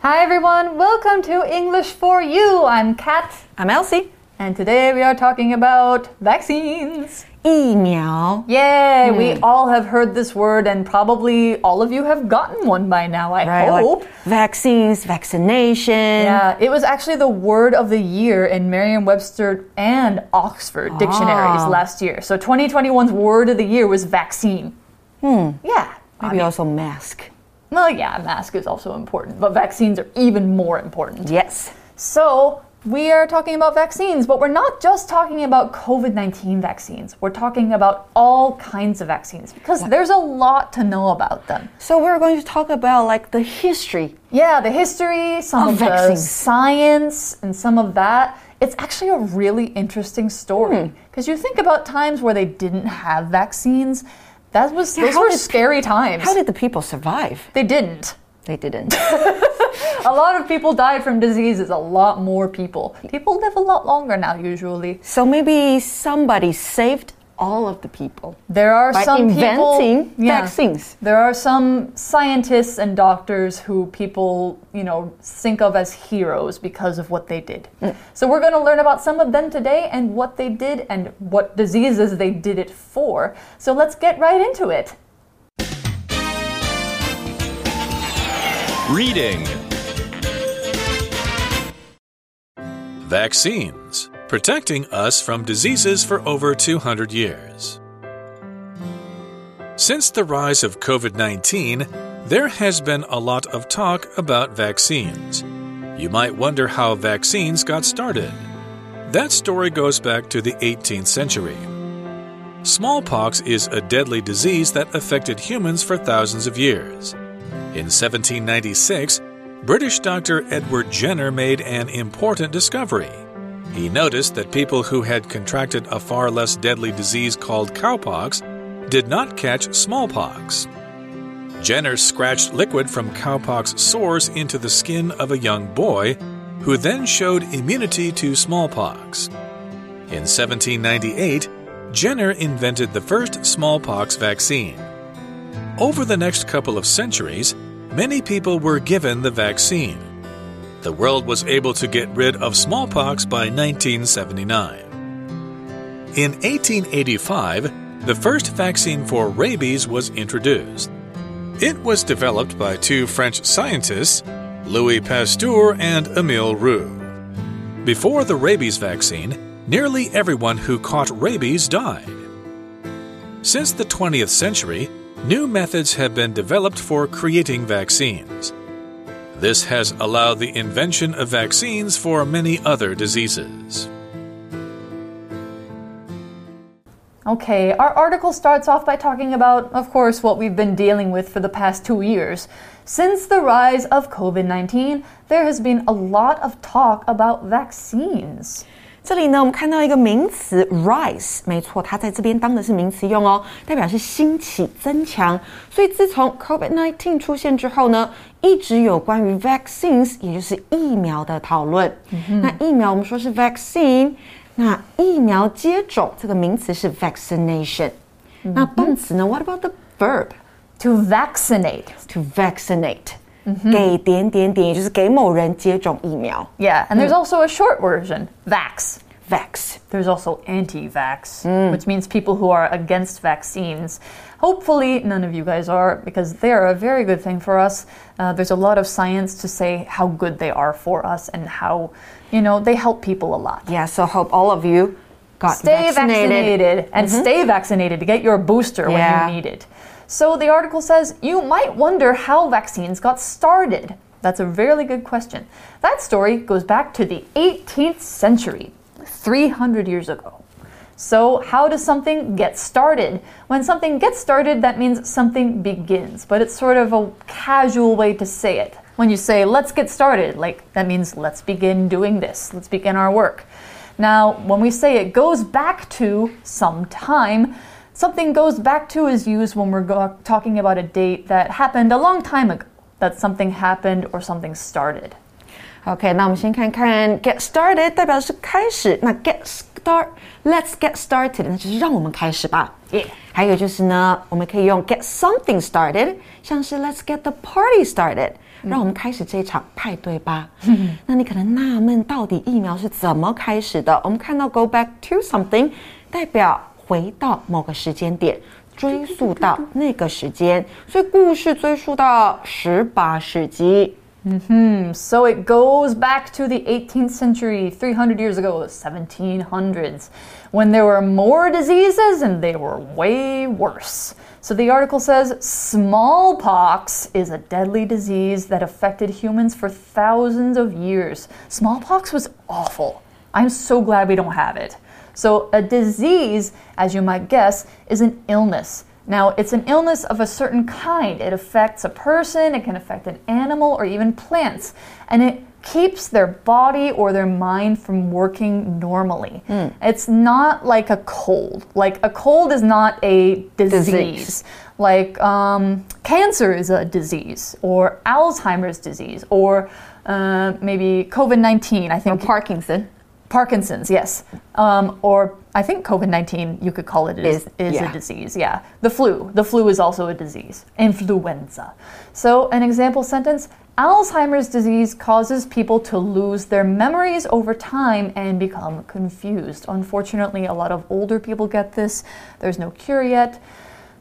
Hi everyone, welcome to English for You. I'm Kat, I'm Elsie. and today we are talking about vaccines. 疫苗 Yay! We all have heard this word, and probably all of you have gotten one by now, I right? hope. Like vaccines, vaccination. Yeah, it was actually the word of the year in Merriam Webster and Oxford dictionaries Ah. last year. So 2021's word of the year was vaccine. Hmm. Yeah. I Maybe mean, also mask. Well, yeah, mask is also important, but vaccines are even more important. Yes. So, we are talking about vaccines, but we're not just talking about COVID 19 vaccines. We're talking about all kinds of vaccines because there's a lot to know about them. So we're going to talk about like the history. Yeah, the history, some Of of, the science, and some of that. It's actually a really interesting story hmm. because you think about times where they didn't have vaccines. That was Yeah, those were scary times. How did the people survive? they didn't. They didn't. A lot of people died from diseases. A lot more people. People live a lot longer now, usually. so maybe somebody saved all of the people There are by some inventing people, yeah. vaccines. There are some scientists and doctors who people, you know, think of as heroes because of what they did. Mm. So we're going to learn about some of them today and what they did and what diseases they did it for. So let's get right into it. Reading Vaccines protecting us from diseases for over 200 years. Since the rise of COVID 19, there has been a lot of talk about vaccines. You might wonder how vaccines got started. That story goes back to the 18th century. Smallpox is a deadly disease that affected humans for thousands of years. In 1796, British doctor Edward Jenner made an important discovery. He noticed that people who had contracted a far less deadly disease called cowpox did not catch smallpox. Jenner scratched liquid from cowpox sores into the skin of a young boy, who then showed immunity to smallpox. In 1798, Jenner invented the first smallpox vaccine. Over the next couple of centuries, many people were given the vaccine. The world was able to get rid of smallpox by 1979. In 1885, the first vaccine for rabies was introduced. It was developed by two French scientists, Louis Pasteur and Emile Roux. Before the rabies vaccine, nearly everyone who caught rabies died. Since the 20th century, new methods have been developed for creating vaccines. This has allowed the invention of vaccines for many other diseases. Okay, our article starts off by talking about, of course, what we've been dealing with for the past two years. Since the rise of COVID 19, there has been a lot of talk about vaccines. 这里呢，我们看到一个名词 rise，没错，它在这边当的是名词用哦，代表是兴起、增强。所以自从 COVID-19 出现之后呢，一直有关于 vaccines，也就是疫苗的讨论。那疫苗我们说是 vaccine，那疫苗接种这个名词是 vaccination。那动词呢？What about the verb To vaccinate. to vaccinate？、给点点点，也就是给某人接种疫苗 Yeah, and there's also a short version, vax. vax。 There's also anti vax, which means people who are against vaccines. Hopefully, none of you guys are, because they are a very good thing for us. Uh, there's a lot of science to say how good they are for us and how, you know, they help people a lot. Yeah, so hope all of you got Stay vaccinated. vaccinated, and stay vaccinated to get your booster Yeah. when you need it. So the article says you might wonder how vaccines got started. That's a really good question. That story goes back to the 18th century, 300 years ago. So, how does something get started? When something gets started, that means something begins, but it's sort of a casual way to say it. When you say, let's get started, like that means let's begin doing this, let's begin our work. Now, when we say it goes back to some time, something goes back to is used when we're go- talking about a date that happened a long time ago, that something happened or something started. OK，那我们先看看 get started 代表的是开始，那 get start，let's get started，那就是让我们开始吧。 Yeah. 还有就是呢，我们可以用 get something started，像是 let's get the party started， 让我们开始这一场派对吧。那你可能纳闷，到底疫苗是怎么开始的？我们看到 go back to something，代表 回到某个时间点，追溯到那个时间，所以故事追溯到十八世纪。Hmm, so it goes back to the 18th century, 300 years ago, the 1700s, when there were more diseases and they were way worse. So the article says smallpox is a deadly disease that affected humans for thousands of years. Smallpox was awful. I'm so glad we don't have it. So, a disease, as you might guess, is an illness. Now, it's an illness of a certain kind. It affects a person, it can affect an animal, or even plants. And it keeps their body or their mind from working normally. It's not like a cold. Like, a cold is not a disease. Disease. Like, um, cancer is a disease, or Alzheimer's disease, or uh, maybe COVID 19. I think Parkinson. Parkinson's, yes. Um, or I think COVID 19, you could call it, is, Is- is yeah. a disease. Yeah. The flu. The flu is also a disease. Influenza. So, an example sentence Alzheimer's disease causes people to lose their memories over time and become confused. Unfortunately, a lot of older people get this. There's no cure yet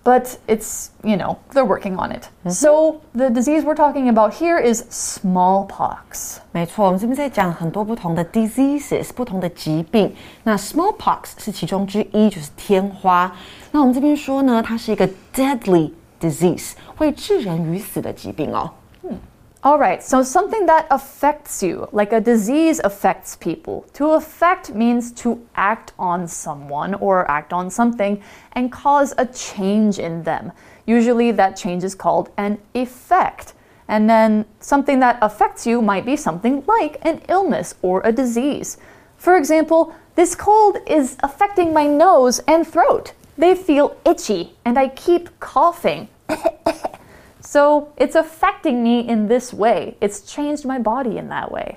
But it's, you know, they're working on it. So, the disease we're talking about here is smallpox. 没错，我们这边在讲很多不同的 diseases，不同的疾病。那 smallpox 是其中之一，就是天花。那我们这边说呢，它是一个 deadly disease，会致人于死的疾病哦。 All right, so something that affects you, like a disease affects people. To affect means to act on someone or act on something and cause a change in them. Usually that change is called an effect. And then something that affects you might be something like an illness or a disease. For example, this cold is affecting my nose and throat. They feel itchy and I keep coughing. So it's affecting me in this way. It's changed my body in that way.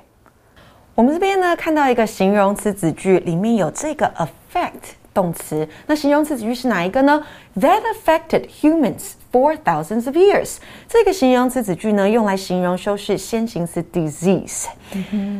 我们这边呢看到一个形容词子句，里面有这个 affect 动词。那形容词子句是哪一个呢？That affected humans for thousands of years。这个形容词子句呢，用来形容修饰先行词 disease。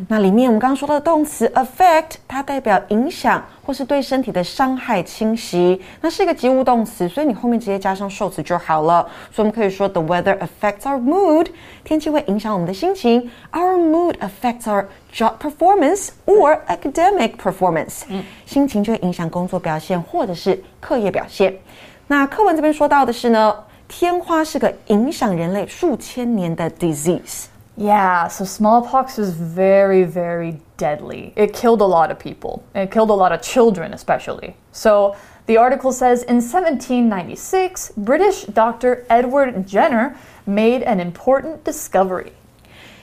那里面我们刚刚说到的动词 affect，它代表影响或是对身体的伤害侵袭。那是一个及物动词，所以你后面直接加上受词就好了。所以我们可以说 the weather affects our mood，天气会影响我们的心情。Our mood affects our job performance or academic performance，、心情就会影响工作表现或者是课业表现。那课文这边说到的是呢，天花是个影响人类数千年的 disease。 Yeah, so smallpox is very, very deadly. It killed a lot of people. It killed a lot of children, especially. So the article says in 1796, British doctor Edward Jenner made an important discovery.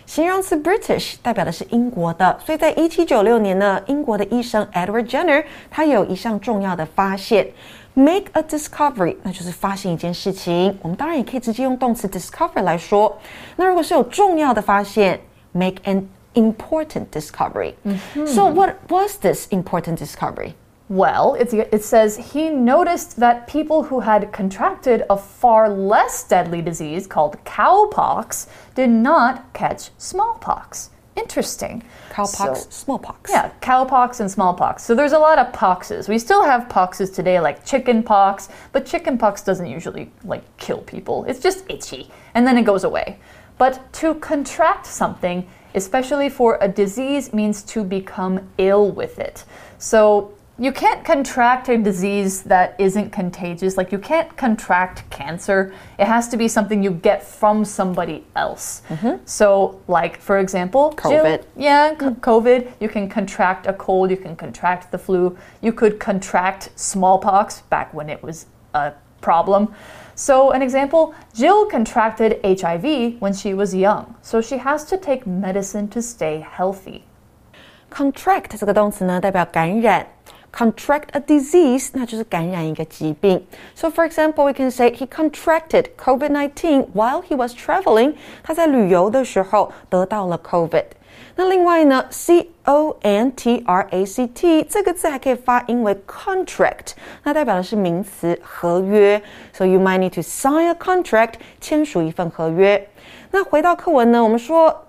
形容词 British 代表的是英国的，所以在一七九六年呢，英国的医生 Edward Jenner 他有一项重要的发现 ，make a discovery，那就是发现一件事情。我们当然也可以直接用动词 discover 来说。那如果是有重要的发现，make an important discovery。So what was this important discovery？ Well, it's, it says he noticed that people who had contracted a far less deadly disease called cowpox did not catch smallpox. Interesting. Cowpox, So- smallpox。Yeah, cowpox and smallpox. So there's a lot of poxes. We still have poxes today, like chickenpox, but chickenpox doesn't usually like kill people. It's just itchy, and then it goes away. But to contract something, especially for a disease, means to become ill with it. So you can't contract a disease that isn't contagious. Like you can't contract cancer. It has to be something you get from somebody else. So, like for example, Jill- COVID. yeah, c- COVID. You can contract a cold, you can contract the flu, you could contract smallpox back when it was a problem. So, an example Jill contracted HIV when she was young, so she has to take medicine to stay healthy. Contract 这个动词呢，代表感染 contract a disease，那就是感染一个疾病。So for example, we can say he contracted COVID-19 while he was traveling。他在旅游的时候得到了 COVID。那另外呢，c o n t r a c t 这个字还可以发音为 contract，那代表的是名词合约。So you might need to sign a contract，签署一份合约。那回到课文呢，我们说。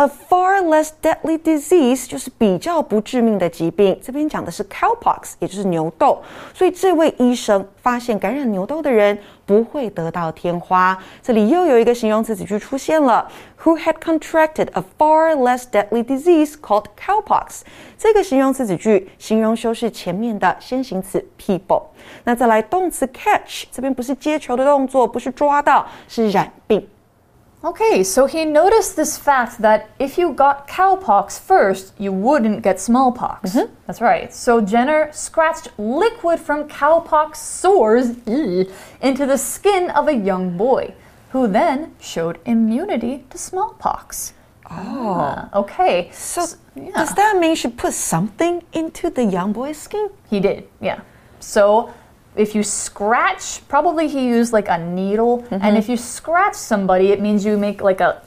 A far less deadly disease 就是比较不致命的疾病。这边讲的是 cowpox，也就是牛痘。所以这位医生发现感染牛痘的人不会得到天花。这里又有一个形容词子句出现了，who had contracted a far less deadly disease called cowpox。这个形容词子句形容修饰前面的先行词 people。那再来动词 catch，这边不是接球的动作，不是抓到，是染病。Okay, so he noticed this fact that if you got cowpox first, you wouldn't get smallpox. Mm -hmm. That's right. So Jenner scratched liquid from cowpox sores into the skin of a young boy, who then showed immunity to smallpox. Oh, ah, okay. So, so yeah. does that mean she put something into the young boy's skin? He did, yeah. So if you scratch, probably he used like a needle, mm-hmm. and if you scratch somebody, it means you make like a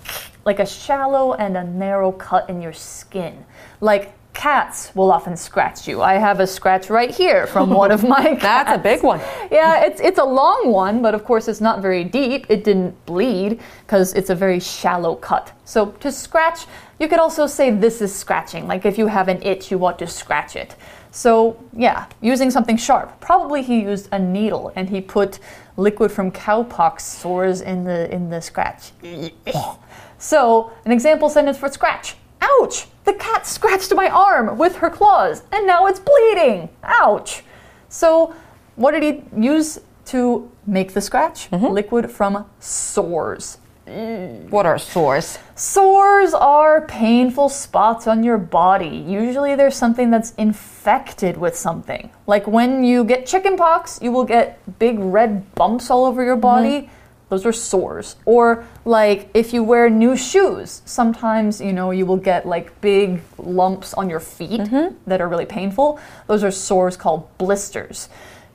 like a shallow and a narrow cut in your skin. Like cats will often scratch you. I have a scratch right here from one of my cats. That's a big one. yeah, it's it's a long one, but of course it's not very deep. It didn't bleed because it's a very shallow cut. So to scratch, you could also say this is scratching. Like if you have an itch, you want to scratch it. So, yeah, using something sharp. Probably he used a needle and he put liquid from cowpox sores in the in the scratch. so, an example sentence for scratch. Ouch! The cat scratched my arm with her claws and now it's bleeding. Ouch. So, what did he use to make the scratch? Mm -hmm. Liquid from sores. What are sores? Sores are painful spots on your body. Usually there's something that's infected with something. Like when you get chickenpox, you will get big red bumps all over your body. Mm -hmm. Those are sores. Or like if you wear new shoes, sometimes you know you will get like big lumps on your feet mm -hmm. that are really painful. Those are sores called blisters.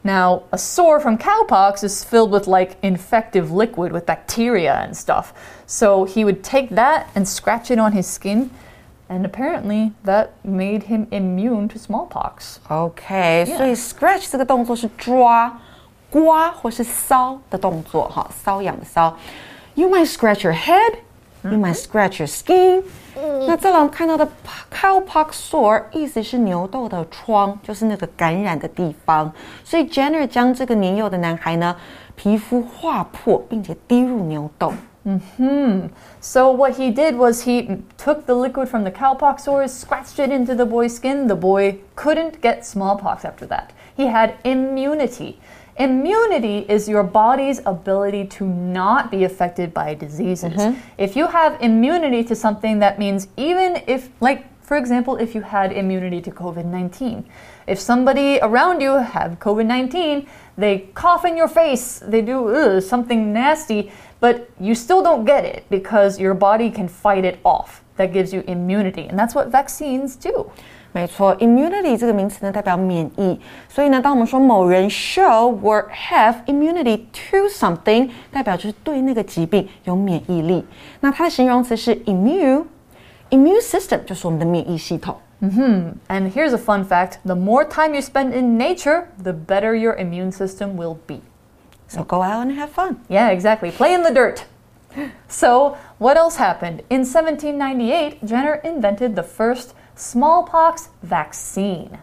Now, a sore from cowpox is filled with like infective liquid with bacteria and stuff. So he would take that and scratch it on his skin. And apparently that made him immune to smallpox. Okay, yeah. 所以 scratch 这个动作是抓、刮或是搔的动作，哈，搔痒的搔。You might scratch your head, you might scratch your skin. 那再来我们看到的 cowpox sore 意思是牛痘的疮，就是那个感染的地方。所以 Jenner 将这个年幼的男孩呢，皮肤划破，并且滴入牛痘。Hmm. So what he did was he took the liquid from the cowpox sores, scratched it into the boy's skin. The boy couldn't get smallpox after that. He had immunity. Immunity is your body's ability to not be affected by diseases. Mm -hmm. If you have immunity to something, that means even if, like, for example, if you had immunity to COVID 19, if somebody around you have COVID 19, they cough in your face, they do ugh, something nasty, but you still don't get it because your body can fight it off. That gives you immunity. And that's what vaccines do. 没错，immunity 这个名词呢代表免疫，所以呢，当我们说某人 show or have immunity to something，代表就是对那个疾病有免疫力。那它的形容词是 immune，immune system 就是我们的免疫系统。Mm hmm. And here's a fun fact the more time you spend in nature, the better your immune system will be. So go out and have fun. Yeah, exactly. Play in the dirt. So, what else happened? In 1798, Jenner invented the first smallpox vaccine.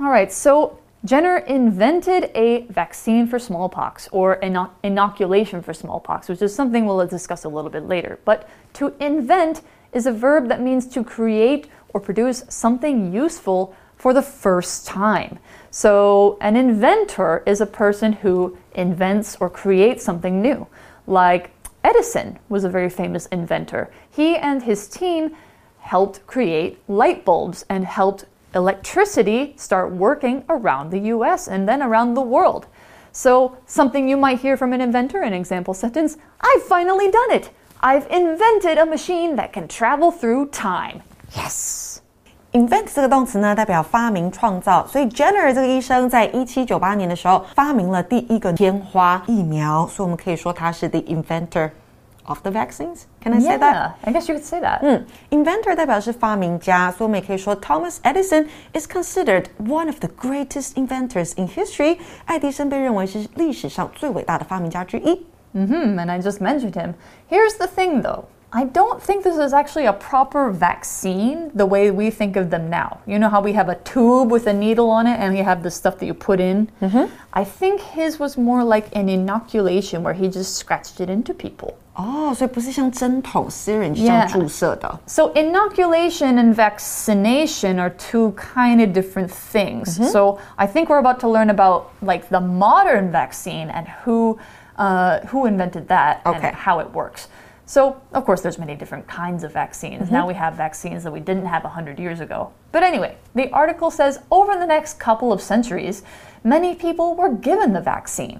All right, so Jenner invented a vaccine for smallpox or an inoculation for smallpox, which is something we'll discuss a little bit later. But to invent is a verb that means to create or produce something useful for the first time. So, an inventor is a person who invents or creates something new. Like Edison was a very famous inventor. He and his team helped create light bulbs and helped electricity start working around the US and then around the world. So, something you might hear from an inventor, an example sentence I've finally done it! I've invented a machine that can travel through time. Yes! invent 这个动词呢，代表发明、创造，所以 Jenner 这个医生在一七九八年的时候发明了第一个天花疫苗，所以我们可以说他是 the inventor of the vaccines. Can I say that? Yeah, I guess you could say that. 嗯，inventor 代表是发明家，所以我们也可以说 Thomas Edison is considered one of the greatest inventors in history. 爱迪生被认为是历史上最伟大的发明家之一。 hmm and I just mentioned him. Here's the thing though. I don't think this is actually a proper vaccine the way we think of them now. You know how we have a tube with a needle on it and you have the stuff that you put in? Mm -hmm. I think his was more like an inoculation where he just scratched it into people. Oh, so yeah. So inoculation and vaccination are two kind of different things. Mm -hmm. So I think we're about to learn about like the modern vaccine and who uh, who invented that okay. and how it works. So, of course, there's many different kinds of vaccines. Now we have vaccines that we didn't have 100 years ago. But anyway, the article says over the next couple of centuries, many people were given the vaccine.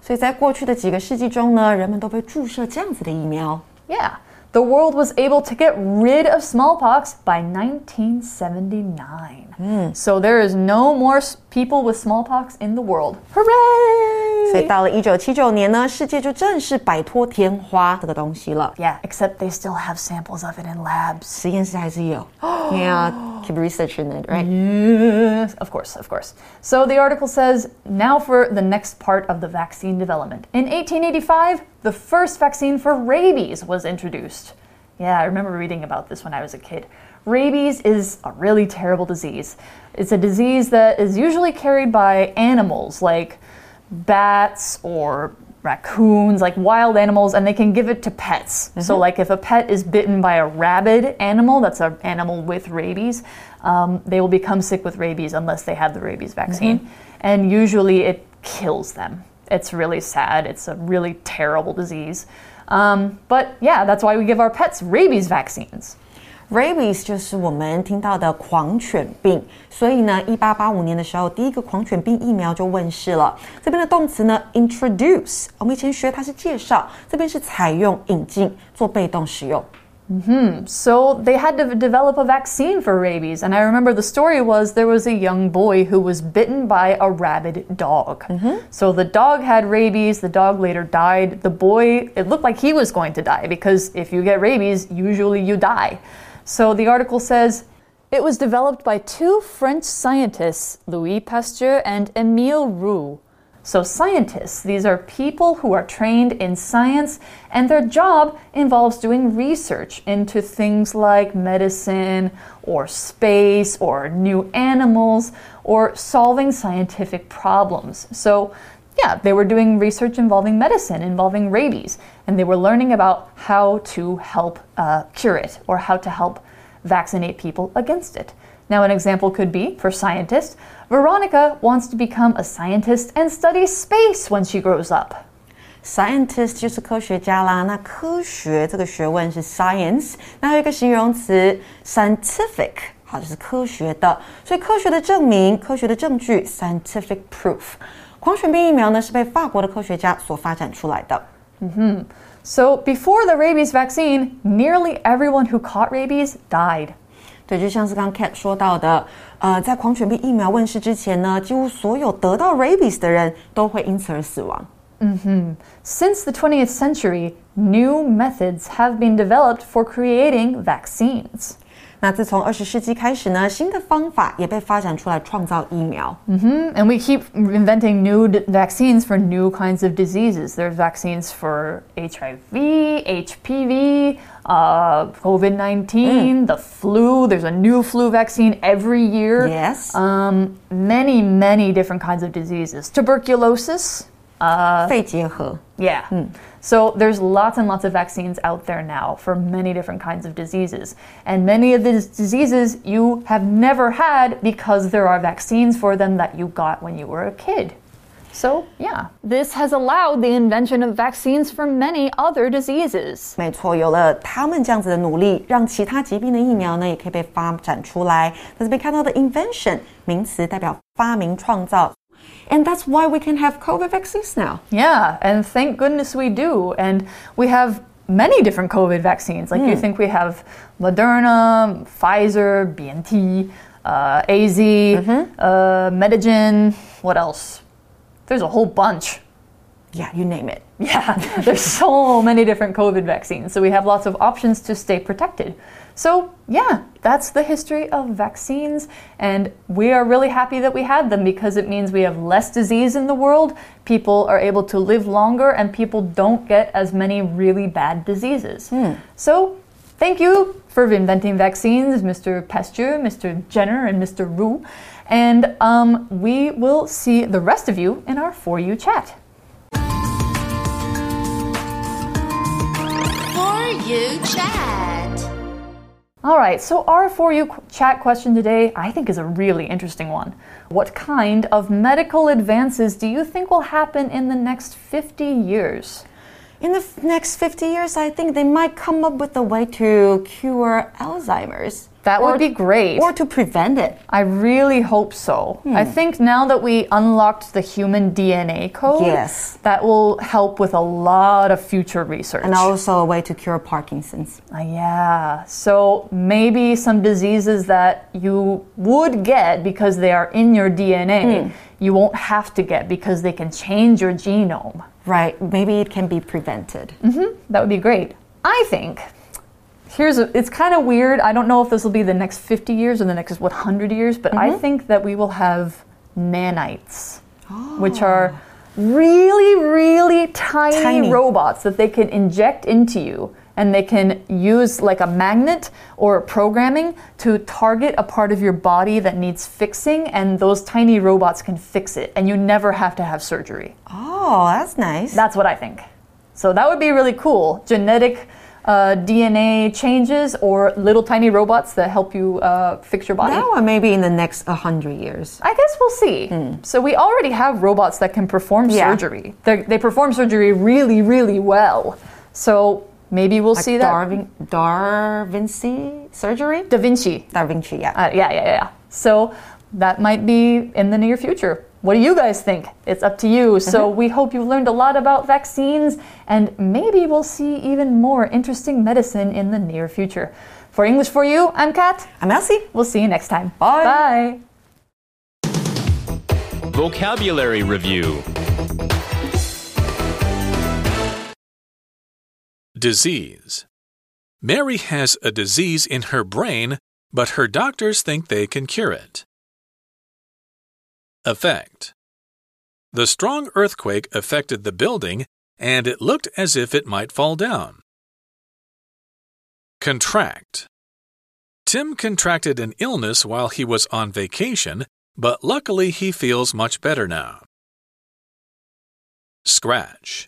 所以在过去的几个世纪中呢，人们都被注射这样子的疫苗。 Yeah, the world was able to get rid of smallpox by 1979. So there is no more s- people with smallpox in the world. 所以 Hooray! 到了一九七九年呢，世界就正式摆脱天花这个东西了。 Yeah, except they still have samples of it in labs. 实验室还是有，Yeah, keep researching it, right? Yes, of course, of course. So the article says now for the next part of the vaccine development. In 1885, the first vaccine for rabies was introduced. Yeah, I remember reading about this when I was a kid. Rabies is a really terrible disease. It's a disease that is usually carried by animals like bats or raccoons, like wild animals, and they can give it to pets. So, like if a pet is bitten by a rabid animal, that's an animal with rabies, um, they will become sick with rabies unless they have the rabies vaccine. And usually it kills them. It's really sad. It's a really terrible disease. Um, but yeah, that's why we give our pets rabies vaccines. Rabies 就是我们听到的狂犬病，所以呢，一八八五年的时候，第一个狂犬病疫苗就问世了。这边的动词呢，introduce，我们以前学它是介绍，这边是采用、引进，做被动使用。 So they had to develop a vaccine for rabies. And I remember the story was there was a young boy who was bitten by a rabid dog. So the dog had rabies. The dog later died. The boy, it looked like he was going to die because if you get rabies, usually you die. So the article says it was developed by two French scientists, Louis Pasteur and Emile Roux. So, scientists, these are people who are trained in science, and their job involves doing research into things like medicine, or space, or new animals, or solving scientific problems. So, yeah, they were doing research involving medicine, involving rabies, and they were learning about how to help uh, cure it or how to help vaccinate people against it. Now, an example could be for scientists, Veronica wants to become a scientist and study space when she grows up. Scientist 就是科学家啦，那科学这个学问是 science，那还有一个形容词 scientific，好，就是科学的，所以科学的证明、科学的证据 scientific proof。狂犬病疫苗呢是被法国的科学家所发展出来的。 so before the rabies vaccine, nearly everyone who caught rabies died. 对，就像是刚 Kat 说到的，呃，在狂犬病疫苗问世之前呢，几乎所有得到 rabies 的人都会因此而死亡。Mm. Since the 20th century, new methods have been developed for creating vaccines. 那自从二十世纪开始呢，新的方法也被发展出来创造疫苗。 And we keep inventing new d- vaccines for new kinds of diseases. There's vaccines for HIV, HPV, uh, COVID 19, the flu. There's a new flu vaccine every year. Yes. Um, many, many different kinds of diseases. Tuberculosis. 肺结核。 Yeah. So there's lots and lots of vaccines out there now for many different kinds of diseases. And many of these diseases you have never had because there are vaccines for them that you got when you were a kid. So, yeah, this has allowed the invention of vaccines for many other diseases. 没错，有了他们这样子的努力，让其他疾病的疫苗呢也可以被发展出来。那这边看到的 invention 名词代表发明创造 ，and that's why we can have COVID vaccines now. Yeah, and thank goodness we do. And we have many different COVID vaccines. Like you think we have Moderna, Pfizer, BNT, uh, AZ, uh, Medigen. What else? There's a whole bunch. Yeah, you name it. Yeah, there's so many different COVID vaccines. So we have lots of options to stay protected. So, yeah, that's the history of vaccines. And we are really happy that we had them because it means we have less disease in the world. People are able to live longer and people don't get as many really bad diseases. So, thank you for inventing vaccines, Mr. Pasteur, Mr. Jenner, and Mr. Roux. And um, we will see the rest of you in our For You chat. You chat. All right, so our For You chat question today, I think, is a really interesting one. What kind of medical advances do you think will happen in the next 50 years? In the next 50 years, I think they might come up with a way to cure Alzheimer's. That would be great. Or to prevent it. I really hope so. Hmm. I think now that we unlocked the human DNA code, Yes. that will help with a lot of future research. And also a way to cure Parkinson's. Uh, yeah. So maybe some diseases that you would get because they are in your DNA, hmm. you won't have to get because they can change your genome. Right, maybe it can be prevented. Mm-hmm. That would be great. I think. Here's a, it's kind of weird. I don't know if this will be the next 50 years or the next 100 years, but I mm-hmm. think that we will have nanites, oh. which are really, really tiny, Tiny. robots that they can inject into you. And they can use like a magnet or programming to target a part of your body that needs fixing, and those tiny robots can fix it, and you never have to have surgery. Oh, that's nice. That's what I think. So that would be really cool. Genetic uh, DNA changes or little tiny robots that help you uh, fix your body. that one maybe in the next 100 years. I guess we'll see. So we already have robots that can perform Yeah. surgery. They they perform surgery really, really well. So maybe we'll Like see that. Darwin, Da Vinci surgery? Da Vinci. Da Vinci, yeah. Uh, yeah, yeah, yeah. So that might be in the near future. What do you guys think? It's up to you. So uh-huh. we hope you've learned a lot about vaccines and maybe we'll see even more interesting medicine in the near future. For English for You, I'm Kat. I'm Elsie. We'll see you next time. Bye. Bye. Vocabulary Review Disease. Mary has a disease in her brain, but her doctors think they can cure it. Effect. The strong earthquake affected the building, and it looked as if it might fall down. Contract. Tim contracted an illness while he was on vacation, but luckily he feels much better now. Scratch.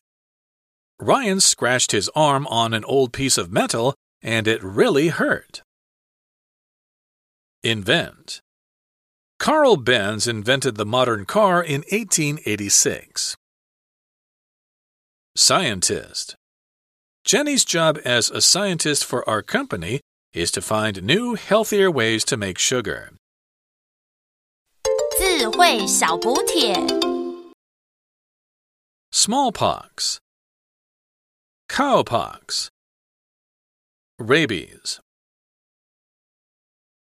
Ryan scratched his arm on an old piece of metal and it really hurt. Invent. Carl Benz invented the modern car in 1886. Scientist. Jenny's job as a scientist for our company is to find new, healthier ways to make sugar. 智慧小补帖。 Smallpox. Cowpox. Rabies.